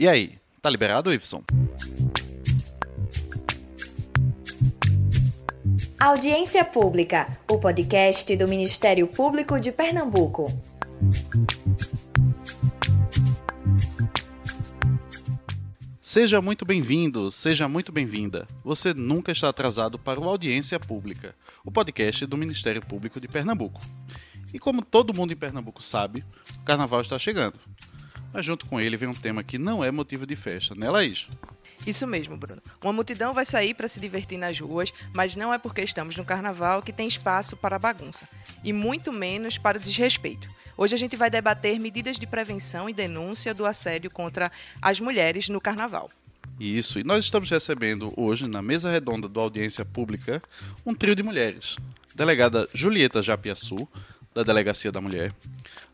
E aí, tá liberado, Iveson? Audiência Pública, o podcast do Ministério Público de Pernambuco. Seja muito bem-vindo, seja muito bem-vinda. Você nunca está atrasado para o Audiência Pública, o podcast do Ministério Público de Pernambuco. E como todo mundo em Pernambuco sabe, o carnaval está chegando. Mas junto com ele vem um tema que não é motivo de festa, né, Laís? Isso mesmo, Bruno. Uma multidão vai sair para se divertir nas ruas, mas não é porque estamos no carnaval que tem espaço para a bagunça, e muito menos para o desrespeito. Hoje a gente vai debater medidas de prevenção e denúncia do assédio contra as mulheres no carnaval. Isso, e nós estamos recebendo hoje, na mesa redonda do Audiência Pública, um trio de mulheres. Delegada Julieta Japiaçu, da Delegacia da Mulher,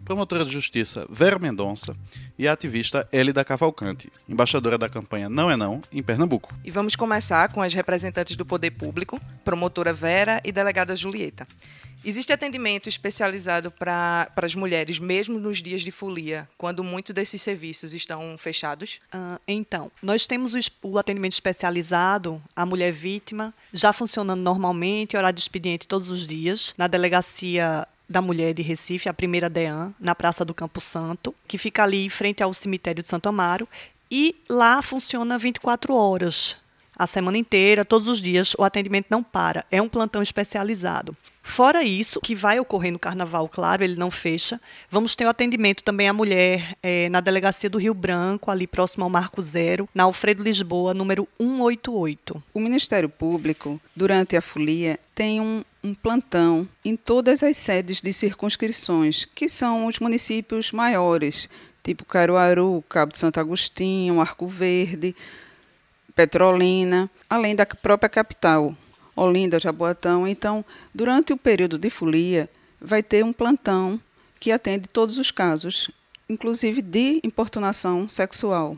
promotora de justiça Vera Mendonça e a ativista Elida Cavalcante, embaixadora da campanha Não é Não em Pernambuco. E vamos começar com as representantes do poder público, promotora Vera e delegada Julieta. Existe atendimento especializado para as mulheres, mesmo nos dias de folia, quando muitos desses serviços estão fechados? Uh, então, nós temos o, o, atendimento especializado à mulher vítima, já funcionando normalmente, horário de expediente todos os dias, na delegacia da Mulher de Recife, a primeira DEAN, na Praça do Campo Santo, que fica ali em frente ao cemitério de Santo Amaro. E lá funciona 24 horas, a semana inteira, todos os dias, o atendimento não para. É um plantão especializado. Fora isso, que vai ocorrer no carnaval, claro, ele não fecha. Vamos ter o atendimento também à mulher é, na delegacia do Rio Branco, ali próximo ao Marco Zero, na Alfredo Lisboa, número 188. O Ministério Público, durante a folia, tem um, um plantão em todas as sedes de circunscrições, que são os municípios maiores, tipo Caruaru, Cabo de Santo Agostinho, Arco Verde, Petrolina, além da própria capital, Olinda, Jaboatão. Então, durante o período de folia, vai ter um plantão que atende todos os casos, inclusive de importunação sexual.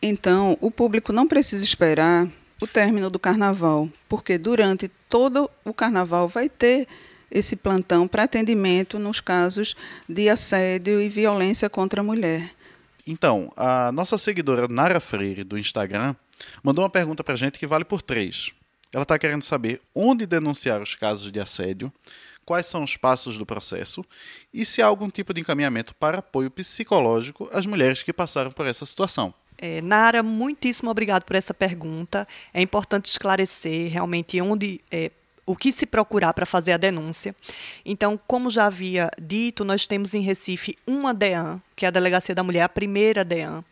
Então, o público não precisa esperar o término do carnaval, porque durante todo o carnaval vai ter esse plantão para atendimento nos casos de assédio e violência contra a mulher. Então, a nossa seguidora Nara Freire, do Instagram, mandou uma pergunta para a gente que vale por três. Ela está querendo saber onde denunciar os casos de assédio, quais são os passos do processo e se há algum tipo de encaminhamento para apoio psicológico às mulheres que passaram por essa situação. É, Nara, muitíssimo obrigado por essa pergunta. É importante esclarecer realmente onde é, o que se procurar para fazer a denúncia. Então, como já havia dito, nós temos em Recife uma DEAN, que é a Delegacia da Mulher, a primeira DEAN.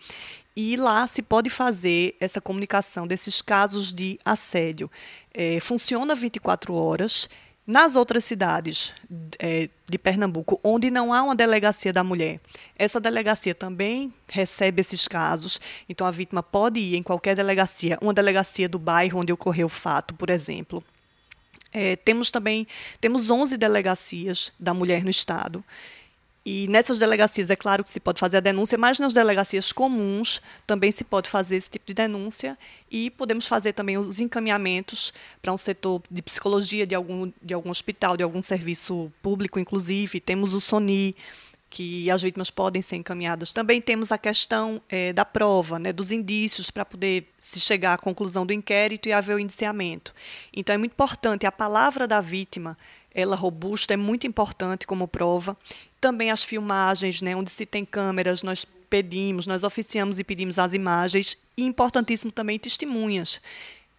E lá se pode fazer essa comunicação desses casos de assédio. É, funciona 24 horas. Nas outras cidades é, de Pernambuco, onde não há uma delegacia da mulher, essa delegacia também recebe esses casos. Então, a vítima pode ir em qualquer delegacia, uma delegacia do bairro onde ocorreu o fato, por exemplo. É, temos também temos 11 delegacias da mulher no estado. E nessas delegacias, é claro que se pode fazer a denúncia, mas nas delegacias comuns também se pode fazer esse tipo de denúncia e podemos fazer também os encaminhamentos para um setor de psicologia de algum, de algum hospital, de algum serviço público, inclusive. Temos o SONI, que as vítimas podem ser encaminhadas. Também temos a questão é, da prova, né, dos indícios, para poder se chegar à conclusão do inquérito e haver o indiciamento. Então, é muito importante a palavra da vítima ela robusta é muito importante como prova também as filmagens, né, onde se tem câmeras, nós pedimos, nós oficiamos e pedimos as imagens, e importantíssimo também testemunhas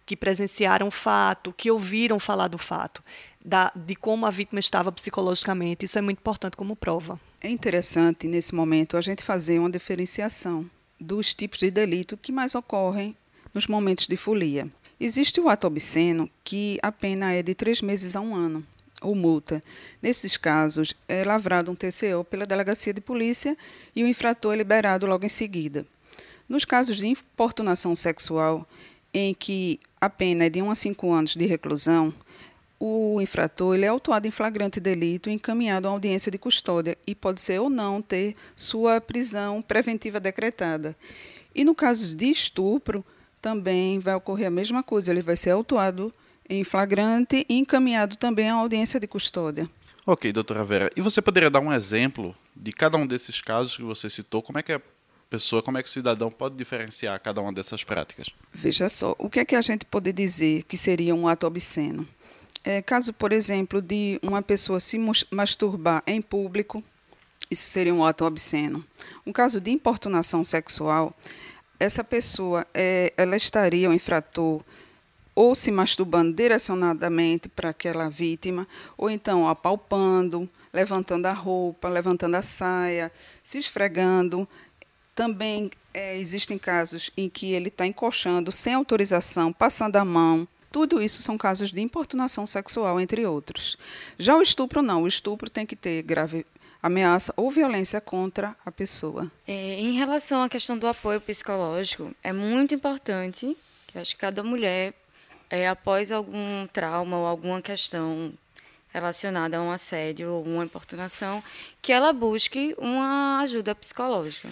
que presenciaram o fato, que ouviram falar do fato, da, de como a vítima estava psicologicamente. Isso é muito importante como prova. É interessante, nesse momento, a gente fazer uma diferenciação dos tipos de delito que mais ocorrem nos momentos de folia. Existe o ato obsceno, que a pena é de três meses a um ano ou multa. Nesses casos, é lavrado um TCO pela delegacia de polícia e o infrator é liberado logo em seguida. Nos casos de importunação sexual, em que a pena é de 1 a 5 anos de reclusão, o infrator ele é autuado em flagrante delito e encaminhado a audiência de custódia e pode ser ou não ter sua prisão preventiva decretada. E no caso de estupro, também vai ocorrer a mesma coisa, ele vai ser autuado em flagrante e encaminhado também à audiência de custódia. Ok, doutora Vera. E você poderia dar um exemplo de cada um desses casos que você citou? Como é que a pessoa, como é que o cidadão pode diferenciar cada uma dessas práticas? Veja só, o que é que a gente pode dizer que seria um ato obsceno? É, caso, por exemplo, de uma pessoa se masturbar em público, isso seria um ato obsceno. Um caso de importunação sexual, essa pessoa é, ela estaria o infrator ou se masturbando direcionadamente para aquela vítima, ou então apalpando, levantando a roupa, levantando a saia, se esfregando. Também é, existem casos em que ele está encoxando sem autorização, passando a mão. Tudo isso são casos de importunação sexual, entre outros. Já o estupro, não. O estupro tem que ter grave ameaça ou violência contra a pessoa. É, em relação à questão do apoio psicológico, é muito importante que acho que cada mulher, é, após algum trauma ou alguma questão relacionada a um assédio ou uma importunação, que ela busque uma ajuda psicológica.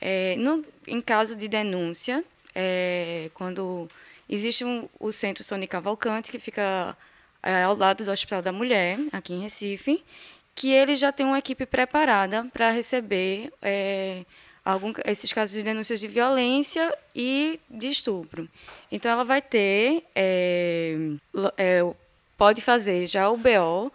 É, no, em caso de denúncia, é, quando existe um, o Centro Sônia Cavalcante, que fica é, ao lado do Hospital da Mulher, aqui em Recife, que ele já tem uma equipe preparada para receber é, algum, esses casos de denúncias de violência e de estupro. Então, ela vai ter é, é, pode fazer já o BO,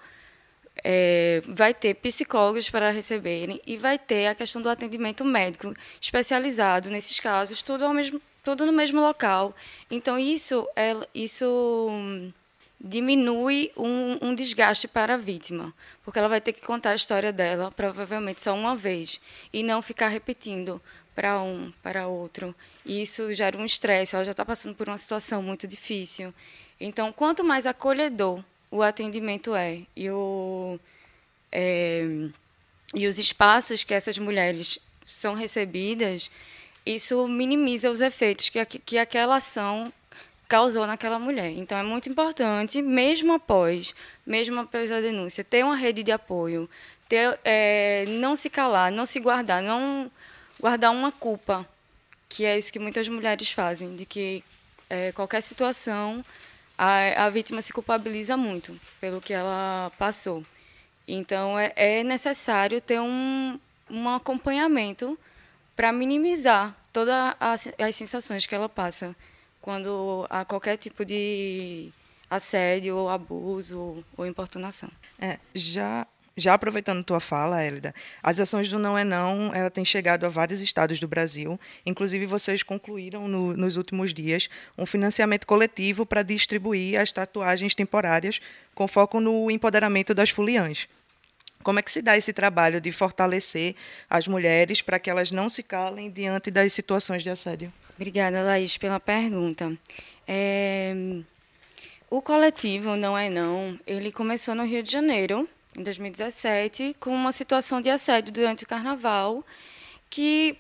é, vai ter psicólogos para receberem e vai ter a questão do atendimento médico especializado nesses casos, tudo, ao mesmo, tudo no mesmo local. Então, isso, é, isso diminui um, um, desgaste para a vítima, porque ela vai ter que contar a história dela, provavelmente só uma vez, e não ficar repetindo para um, para outro. E isso gera um estresse, ela já está passando por uma situação muito difícil. Então, quanto mais acolhedor o atendimento é e, o, é, e os espaços que essas mulheres são recebidas, isso minimiza os efeitos que, que aquela ação causou naquela mulher. Então, é muito importante, mesmo após, mesmo após a denúncia, ter uma rede de apoio, ter, é, não se calar, não se guardar, não guardar uma culpa, que é isso que muitas mulheres fazem, de que é, qualquer situação a, a vítima se culpabiliza muito pelo que ela passou. Então, é, é necessário ter um, um acompanhamento para minimizar todas as sensações que ela passa quando há qualquer tipo de assédio ou abuso ou importunação. É, já já aproveitando tua fala, Hélida, as ações do Não é Não, ela tem chegado a vários estados do Brasil. Inclusive, vocês concluíram no, nos últimos dias um financiamento coletivo para distribuir as tatuagens temporárias com foco no empoderamento das foliãs. Como é que se dá esse trabalho de fortalecer as mulheres para que elas não se calem diante das situações de assédio? Obrigada, Laís, pela pergunta. É... O coletivo Não é Não, ele começou no Rio de Janeiro, em 2017, com uma situação de assédio durante o carnaval, que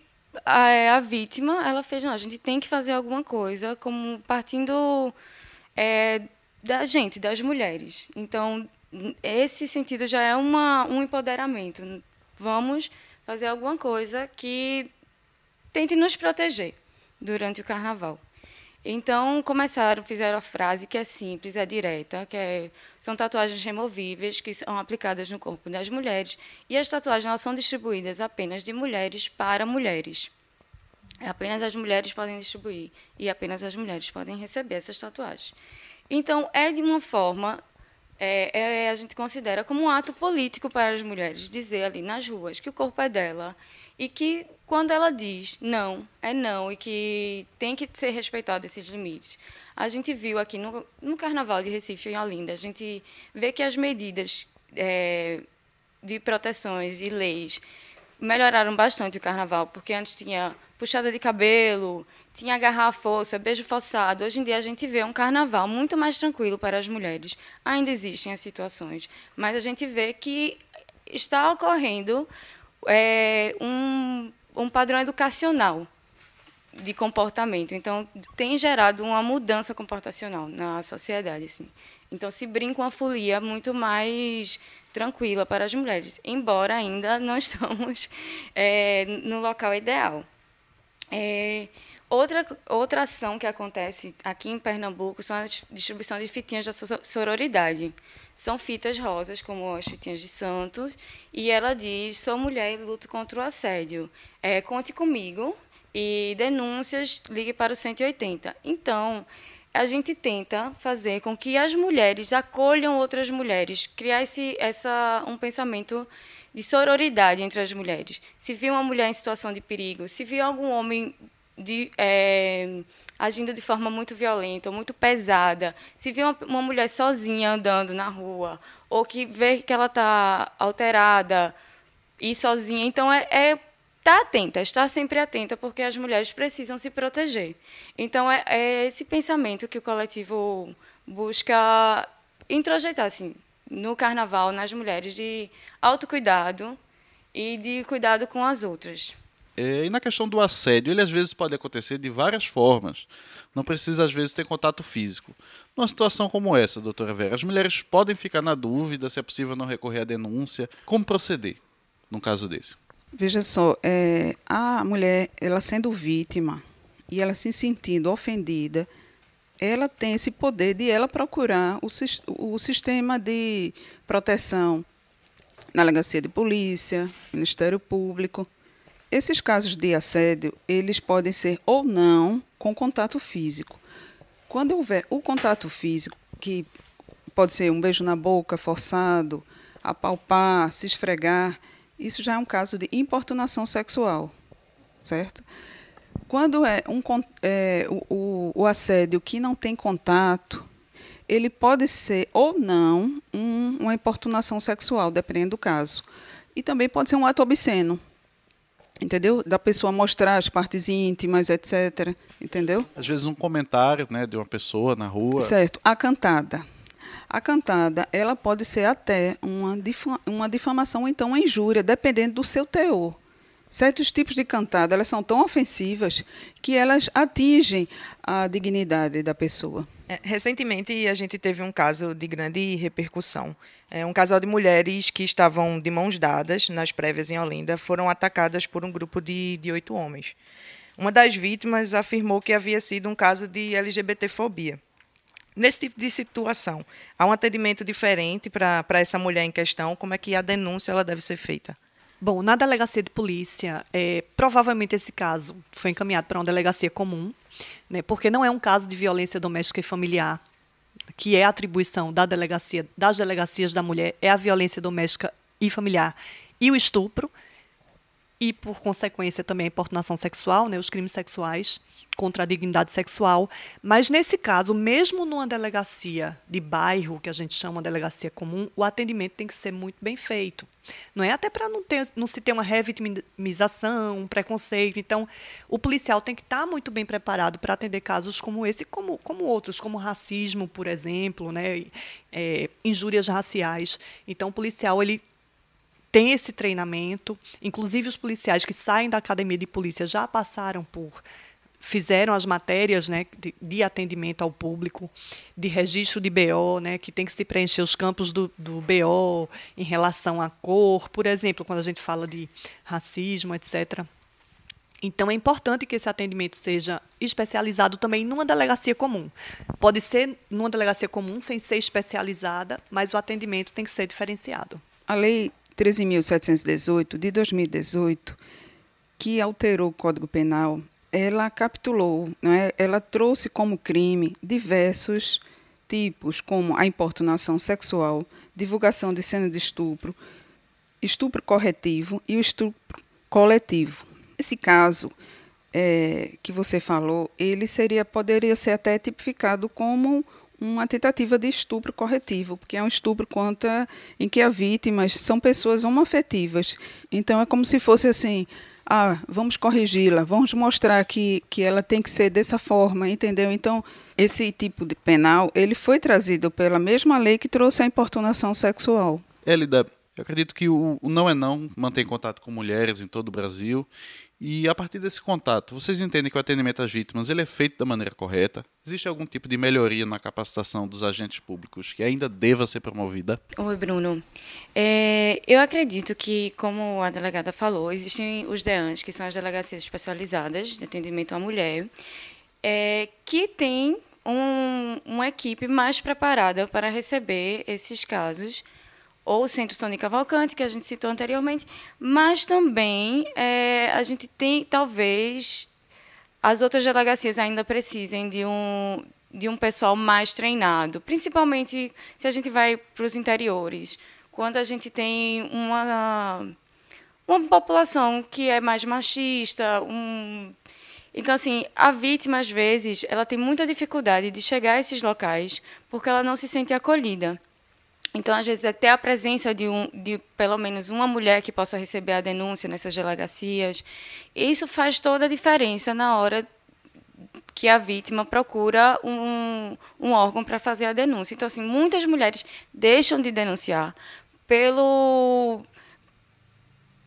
a, a vítima ela fez, não, a gente tem que fazer alguma coisa, como partindo é, da gente, das mulheres. Então, esse sentido já é uma, um empoderamento. Vamos fazer alguma coisa que tente nos proteger durante o carnaval. Então, começaram, fizeram a frase que é simples, é direta, que é, são tatuagens removíveis que são aplicadas no corpo das mulheres e as tatuagens são distribuídas apenas de mulheres para mulheres. Apenas as mulheres podem distribuir e apenas as mulheres podem receber essas tatuagens. Então, é de uma forma, é, é, a gente considera como um ato político para as mulheres dizer ali nas ruas que o corpo é dela e que quando ela diz não, é não, e que tem que ser respeitado esses limites. A gente viu aqui no, no Carnaval de Recife, em Olinda, a gente vê que as medidas é, de proteções e leis melhoraram bastante o Carnaval, porque antes tinha puxada de cabelo, tinha agarrar a força, beijo forçado. Hoje em dia a gente vê um Carnaval muito mais tranquilo para as mulheres. Ainda existem as situações, mas a gente vê que está ocorrendo é, um, um padrão educacional de comportamento. Então, tem gerado uma mudança comportacional na sociedade. Assim. Então, se brinca uma folia muito mais tranquila para as mulheres, embora ainda não estamos é, no local ideal. É, Outra, outra ação que acontece aqui em Pernambuco são a distribuição de fitinhas da sororidade. São fitas rosas, como as fitinhas de Santos, e ela diz: sou mulher e luto contra o assédio. É, conte comigo e denúncias, ligue para o 180. Então, a gente tenta fazer com que as mulheres acolham outras mulheres, criar esse, essa, um pensamento de sororidade entre as mulheres. Se viu uma mulher em situação de perigo, se viu algum homem de, é, agindo de forma muito violenta muito pesada, se vê uma, uma mulher sozinha andando na rua, ou que vê que ela está alterada e sozinha, então é, é tá atenta, estar sempre atenta, porque as mulheres precisam se proteger. Então é, é esse pensamento que o coletivo busca introjetar assim, no carnaval, nas mulheres, de autocuidado e de cuidado com as outras. É, e na questão do assédio, ele às vezes pode acontecer de várias formas. Não precisa, às vezes, ter contato físico. Numa situação como essa, doutora Vera, as mulheres podem ficar na dúvida se é possível não recorrer à denúncia. Como proceder num caso desse? Veja só, é, a mulher, ela sendo vítima e ela se sentindo ofendida, ela tem esse poder de ela procurar o, o sistema de proteção na delegacia de polícia, Ministério Público, esses casos de assédio, eles podem ser ou não com contato físico. Quando houver o contato físico, que pode ser um beijo na boca forçado, apalpar, se esfregar, isso já é um caso de importunação sexual, certo? Quando é, um, é o, o, assédio que não tem contato, ele pode ser ou não um, uma importunação sexual, dependendo do caso. E também pode ser um ato obsceno, entendeu? Da pessoa mostrar as partes íntimas, etc. Entendeu? Às vezes um comentário, né, de uma pessoa na rua. Certo. A cantada. A cantada, ela pode ser até uma, uma difamação ou então uma injúria, dependendo do seu teor. Certos tipos de cantada, elas são tão ofensivas que elas atingem a dignidade da pessoa. É, recentemente, a gente teve um caso de grande repercussão. É, um casal de mulheres que estavam de mãos dadas nas prévias em Olinda foram atacadas por um grupo de, oito homens. Uma das vítimas afirmou que havia sido um caso de LGBTfobia. Nesse tipo de situação, há um atendimento diferente para essa mulher em questão? Como é que a denúncia ela deve ser feita? Bom, na delegacia de polícia, é, provavelmente esse caso foi encaminhado para uma delegacia comum, né, porque não é um caso de violência doméstica e familiar, que é atribuição da delegacia, das delegacias da mulher, é a violência doméstica e familiar e o estupro, e por consequência também a importunação sexual, né, os crimes sexuais contra a dignidade sexual. Mas nesse caso, mesmo numa delegacia de bairro, que a gente chama delegacia comum, o atendimento tem que ser muito bem feito. Não é até para não, ter, não se ter uma revitimização, um preconceito. Então, o policial tem que estar muito bem preparado para atender casos como esse, como, como outros, como racismo, por exemplo, né? É, injúrias raciais. Então, o policial ele tem esse treinamento. Inclusive, os policiais que saem da academia de polícia já passaram por fizeram as matérias né, de, de, atendimento ao público, de registro de BO, né, que tem que se preencher os campos do, do BO em relação à cor, por exemplo, quando a gente fala de racismo, etc. Então é importante que esse atendimento seja especializado também numa delegacia comum. Pode ser numa delegacia comum sem ser especializada, mas o atendimento tem que ser diferenciado. A lei 13.718 de 2018, que alterou o Código Penal ela capitulou, é? ela trouxe como crime diversos tipos, como a importunação sexual, divulgação de cena de estupro, estupro corretivo e o estupro coletivo. Esse caso é, que você falou, ele seria poderia ser até tipificado como uma tentativa de estupro corretivo, porque é um estupro contra em que as vítimas são pessoas homoafetivas. Então é como se fosse assim, ah, vamos corrigi-la, vamos mostrar que, que ela tem que ser dessa forma, entendeu? Então, esse tipo de penal, ele foi trazido pela mesma lei que trouxe a importunação sexual. Elida, eu acredito que o, o Não é Não mantém contato com mulheres em todo o Brasil E a partir desse contato, vocês entendem que o atendimento às vítimas ele é feito da maneira correta? Existe algum tipo de melhoria na capacitação dos agentes públicos que ainda deva ser promovida? Oi, Bruno. É, eu acredito que, como a delegada falou, existem os DEANs, que são as delegacias especializadas de atendimento à mulher, é, que têm um, uma equipe mais preparada para receber esses casos ou o Centro Tony Cavalcante, que a gente citou anteriormente, mas também é, a gente tem, talvez, as outras delegacias ainda precisem de um, de um pessoal mais treinado, principalmente se a gente vai para os interiores, quando a gente tem uma, uma população que é mais machista, um, então, assim, a vítima, às vezes, ela tem muita dificuldade de chegar a esses locais porque ela não se sente acolhida. Então, às vezes, até a presença de, um, de pelo menos uma mulher que possa receber a denúncia nessas delegacias, isso faz toda a diferença na hora que a vítima procura um, um órgão para fazer a denúncia. Então, assim, muitas mulheres deixam de denunciar pelo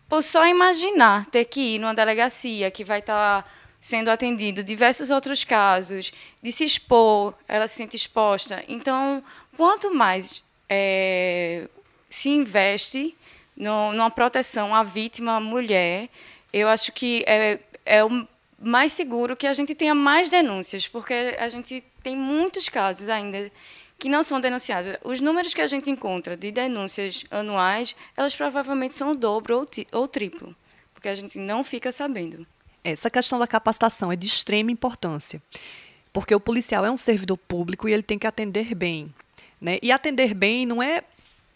por só imaginar ter que ir numa delegacia que vai estar tá sendo atendido diversos outros casos, de se expor, ela se sente exposta. Então, quanto mais é, se investe no, numa proteção à vítima mulher, eu acho que é, é o mais seguro que a gente tenha mais denúncias, porque a gente tem muitos casos ainda que não são denunciados. Os números que a gente encontra de denúncias anuais, elas provavelmente são o dobro ou, ou triplo, porque a gente não fica sabendo. Essa questão da capacitação é de extrema importância, porque o policial é um servidor público e ele tem que atender bem. Né? E atender bem não é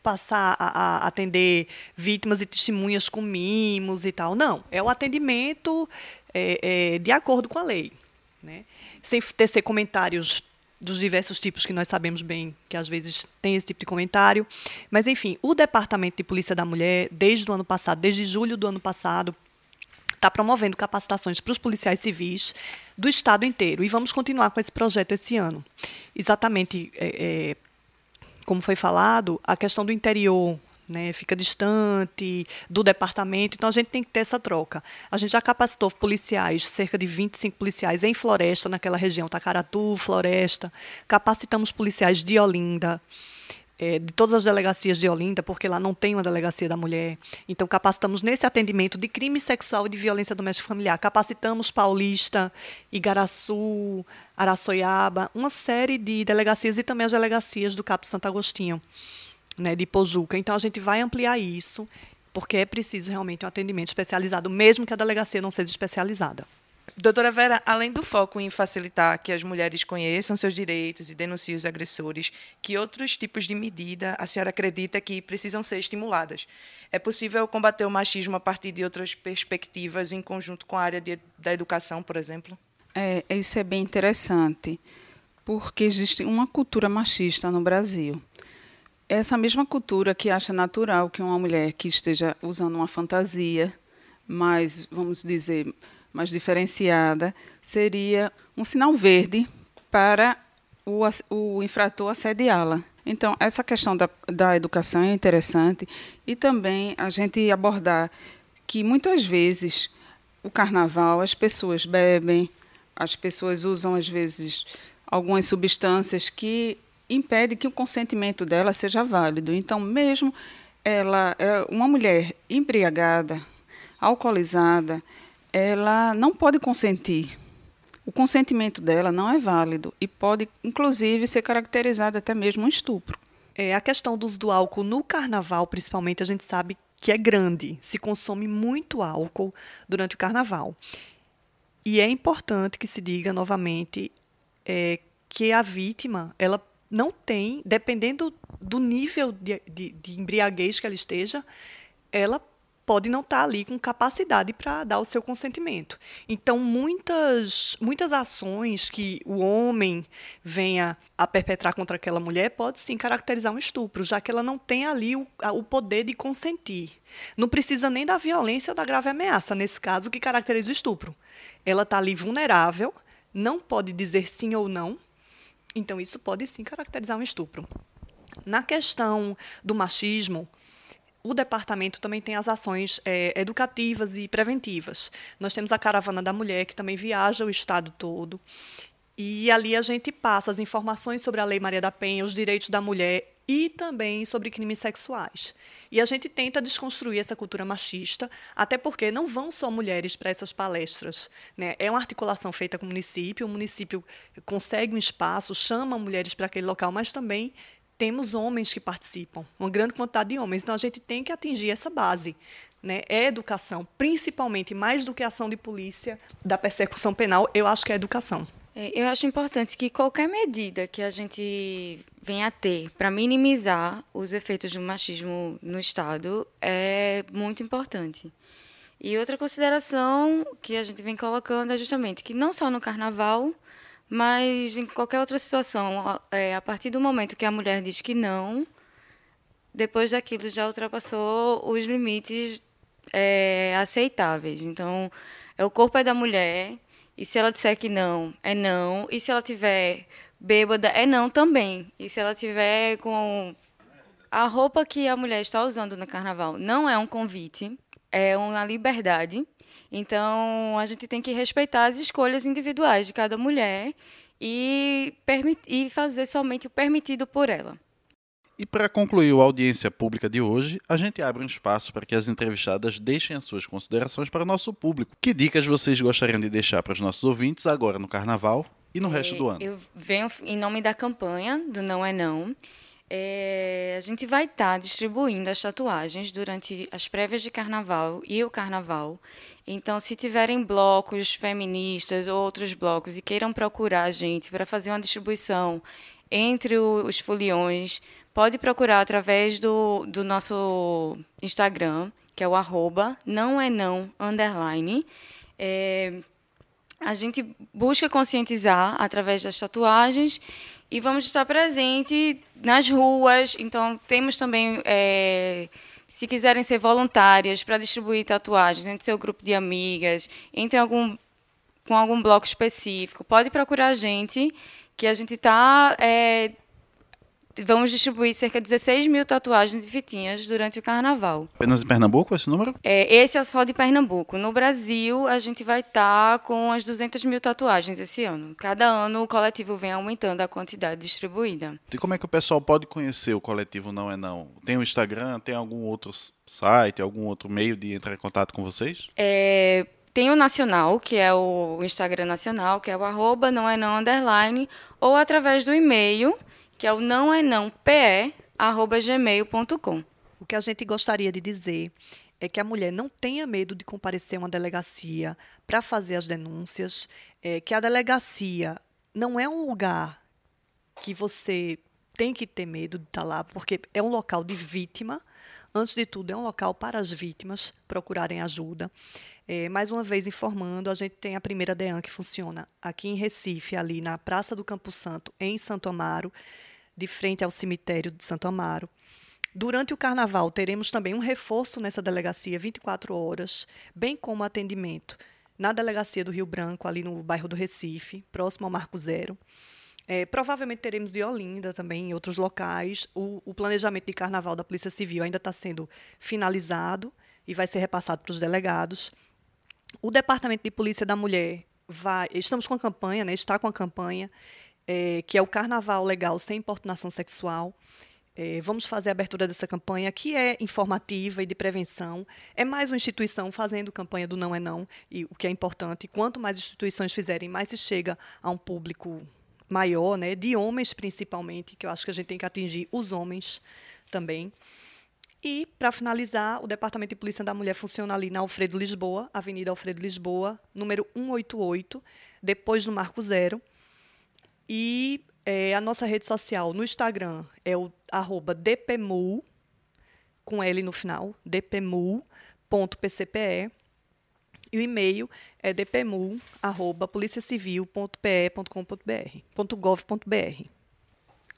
passar a, a, atender vítimas e testemunhas com mimos e tal. Não, é o atendimento é, é, de acordo com a lei. Né? Sem tecer comentários dos diversos tipos que nós sabemos bem que às vezes tem esse tipo de comentário. Mas, enfim, o Departamento de Polícia da Mulher, desde o ano passado, desde julho do ano passado, está promovendo capacitações para os policiais civis do estado inteiro. E vamos continuar com esse projeto esse ano. Exatamente é, é, como foi falado, a questão do interior né, fica distante do departamento, então a gente tem que ter essa troca. A gente já capacitou policiais, cerca de 25 policiais em Floresta, naquela região, Tacaratu, Floresta. Capacitamos policiais de Olinda, é, de todas as delegacias de Olinda, porque lá não tem uma delegacia da mulher. Então, capacitamos nesse atendimento de crime sexual e de violência doméstica familiar. Capacitamos Paulista, Igaraçu, Araçoiaba, uma série de delegacias e também as delegacias do Capo Santo Agostinho, né, de Pojuca. Então, a gente vai ampliar isso, porque é preciso realmente um atendimento especializado, mesmo que a delegacia não seja especializada. Doutora Vera, além do foco em facilitar que as mulheres conheçam seus direitos e denunciem os agressores, que outros tipos de medida a senhora acredita que precisam ser estimuladas? É possível combater o machismo a partir de outras perspectivas em conjunto com a área de, da educação, por exemplo? É, isso é bem interessante, porque existe uma cultura machista no Brasil. Essa mesma cultura que acha natural que uma mulher que esteja usando uma fantasia, mais, vamos dizer, mais diferenciada, seria um sinal verde para o, o infrator assediá-la. Então, essa questão da, da educação é interessante e também a gente abordar que muitas vezes o carnaval as pessoas bebem, as pessoas usam às vezes algumas substâncias que impedem que o consentimento dela seja válido. Então, mesmo ela, é uma mulher embriagada, alcoolizada, ela não pode consentir. O consentimento dela não é válido e pode, inclusive, ser caracterizado até mesmo um estupro. É, a questão do uso do álcool no carnaval, principalmente, a gente sabe que é grande. Se consome muito álcool durante o carnaval. E é importante que se diga novamente é, que a vítima ela não tem, dependendo do nível de, de, de embriaguez que ela esteja, ela pode não estar tá ali com capacidade para dar o seu consentimento. Então, muitas, muitas ações que o homem venha a perpetrar contra aquela mulher pode sim caracterizar um estupro, já que ela não tem ali o, o poder de consentir. Não precisa nem da violência ou da grave ameaça, nesse caso, que caracteriza o estupro. Ela está ali vulnerável, não pode dizer sim ou não, então isso pode sim caracterizar um estupro. Na questão do machismo, o departamento também tem as ações é, educativas e preventivas. Nós temos a Caravana da Mulher, que também viaja o estado todo. E ali a gente passa as informações sobre a Lei Maria da Penha, os direitos da mulher e também sobre crimes sexuais. E a gente tenta desconstruir essa cultura machista, até porque não vão só mulheres para essas palestras. Né? É uma articulação feita com o município, o município consegue um espaço, chama mulheres para aquele local, mas também temos homens que participam, uma grande quantidade de homens. Então a gente tem que atingir essa base. Né? É educação, principalmente, mais do que a ação de polícia, da persecução penal, eu acho que é educação. É, eu acho importante que qualquer medida que a gente venha a ter para minimizar os efeitos do machismo no Estado é muito importante. E outra consideração que a gente vem colocando é justamente que não só no carnaval, mas em qualquer outra situação, é, a partir do momento que a mulher diz que não, depois daquilo já ultrapassou os limites é, aceitáveis. Então, é o corpo é da mulher, e se ela disser que não, é não. E se ela tiver bêbada, é não também. E se ela tiver com a roupa que a mulher está usando no carnaval não é um convite, é uma liberdade. Então, a gente tem que respeitar as escolhas individuais de cada mulher e, e fazer somente o permitido por ela. E para concluir a audiência pública de hoje, a gente abre um espaço para que as entrevistadas deixem as suas considerações para o nosso público. Que dicas vocês gostariam de deixar para os nossos ouvintes agora no Carnaval e no é, resto do ano? Eu venho em nome da campanha do Não é Não. É, a gente vai estar tá distribuindo as tatuagens durante as prévias de carnaval e o carnaval. Então, se tiverem blocos feministas ou outros blocos e queiram procurar a gente para fazer uma distribuição entre os foliões, pode procurar através do, do nosso Instagram, que é o arroba não é não underline. É, a gente busca conscientizar através das tatuagens e vamos estar presente nas ruas. Então, temos também, é, se quiserem ser voluntárias para distribuir tatuagens entre seu grupo de amigas, entre algum com algum bloco específico, pode procurar a gente, que a gente está é, vamos distribuir cerca de 16 mil tatuagens e fitinhas durante o carnaval. Apenas em Pernambuco esse número? É, esse é só de Pernambuco. No Brasil, a gente vai estar tá com as 200 mil tatuagens esse ano. Cada ano o coletivo vem aumentando a quantidade distribuída. E como é que o pessoal pode conhecer o coletivo Não é Não? Tem o Instagram, tem algum outro site, algum outro meio de entrar em contato com vocês? É, tem o nacional, que é o Instagram nacional, que é o arroba não é não underline, ou através do e-mail, que é o não é não pe gmail.com. O que a gente gostaria de dizer é que a mulher não tenha medo de comparecer a uma delegacia para fazer as denúncias, é, que a delegacia não é um lugar que você tem que ter medo de estar tá lá, porque é um local de vítima. Antes de tudo, é um local para as vítimas procurarem ajuda. É, mais uma vez informando, a gente tem a primeira DEAN que funciona aqui em Recife, ali na Praça do Campo Santo, em Santo Amaro, de frente ao cemitério de Santo Amaro. Durante o carnaval, teremos também um reforço nessa delegacia 24 horas, bem como atendimento na delegacia do Rio Branco, ali no bairro do Recife, próximo ao Marco Zero. É, provavelmente teremos em Olinda também, em outros locais. O, o planejamento de carnaval da Polícia Civil ainda está sendo finalizado e vai ser repassado para os delegados. O Departamento de Polícia da Mulher vai. Estamos com a campanha, né, está com a campanha, é, que é o Carnaval Legal Sem Importunação Sexual. É, vamos fazer a abertura dessa campanha, que é informativa e de prevenção. É mais uma instituição fazendo campanha do não é não, e o que é importante, quanto mais instituições fizerem, mais se chega a um público maior, né, de homens principalmente, que eu acho que a gente tem que atingir os homens também. E, para finalizar, o Departamento de Polícia da Mulher funciona ali na Alfredo Lisboa, Avenida Alfredo Lisboa, número 188, depois do Marco Zero. E é, a nossa rede social no Instagram é o arroba dpmul, com L no final, dpmul.pcpe. E o e-mail é dpmul.policiacivil.pe.gov.br.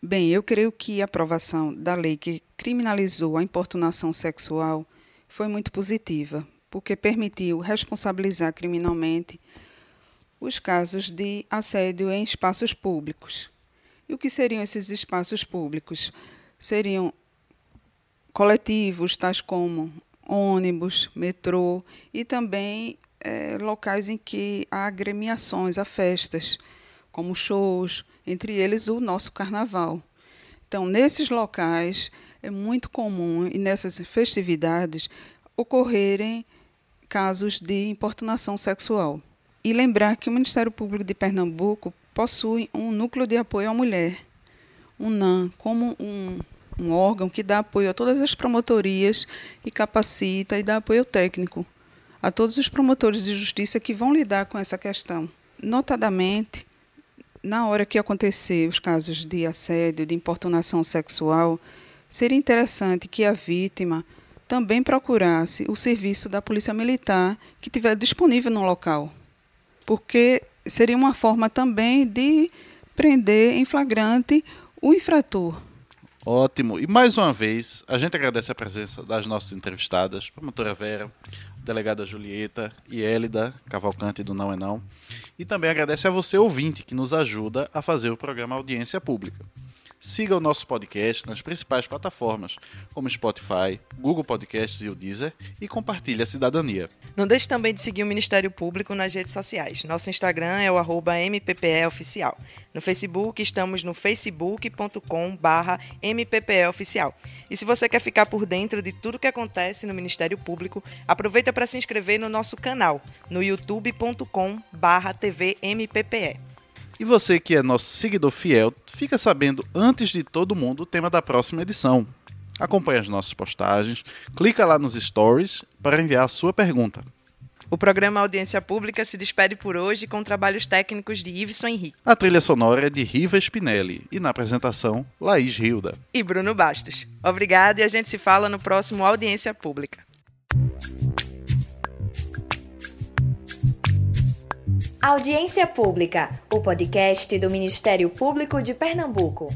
Bem, eu creio que a aprovação da lei que criminalizou a importunação sexual foi muito positiva, porque permitiu responsabilizar criminalmente os casos de assédio em espaços públicos. E o que seriam esses espaços públicos? Seriam coletivos, tais como ônibus, metrô e também é, locais em que há agremiações, há festas, como shows, entre eles o nosso carnaval. Então, nesses locais é muito comum e nessas festividades ocorrerem casos de importunação sexual. E lembrar que o Ministério Público de Pernambuco possui um núcleo de apoio à mulher, um NAM, como um, um órgão que dá apoio a todas as promotorias e capacita e dá apoio técnico a todos os promotores de justiça que vão lidar com essa questão. Notadamente, na hora que acontecer os casos de assédio, de importunação sexual, seria interessante que a vítima também procurasse o serviço da Polícia Militar que estiver disponível no local, porque seria uma forma também de prender em flagrante o infrator. Ótimo. E mais uma vez, a gente agradece a presença das nossas entrevistadas, promotora Vera, delegada Julieta e Élida Cavalcante do Não é Não. E também agradece a você, ouvinte, que nos ajuda a fazer o programa Audiência Pública. Siga o nosso podcast nas principais plataformas, como Spotify, Google Podcasts e o Deezer, e compartilhe a cidadania. Não deixe também de seguir o Ministério Público nas redes sociais. Nosso Instagram é o MPPEOficial. No Facebook, estamos no facebook.com MPPEOficial. E se você quer ficar por dentro de tudo que acontece no Ministério Público, aproveita para se inscrever no nosso canal, no youtube.com TVMPPE. E você que é nosso seguidor fiel, fica sabendo antes de todo mundo o tema da próxima edição. Acompanhe as nossas postagens, clica lá nos stories para enviar a sua pergunta. O programa Audiência Pública se despede por hoje com trabalhos técnicos de Iveson Henrique. A trilha sonora é de Riva Spinelli e na apresentação, Laís Hilda. E Bruno Bastos. Obrigada e a gente se fala no próximo Audiência Pública. Audiência Pública, o podcast do Ministério Público de Pernambuco.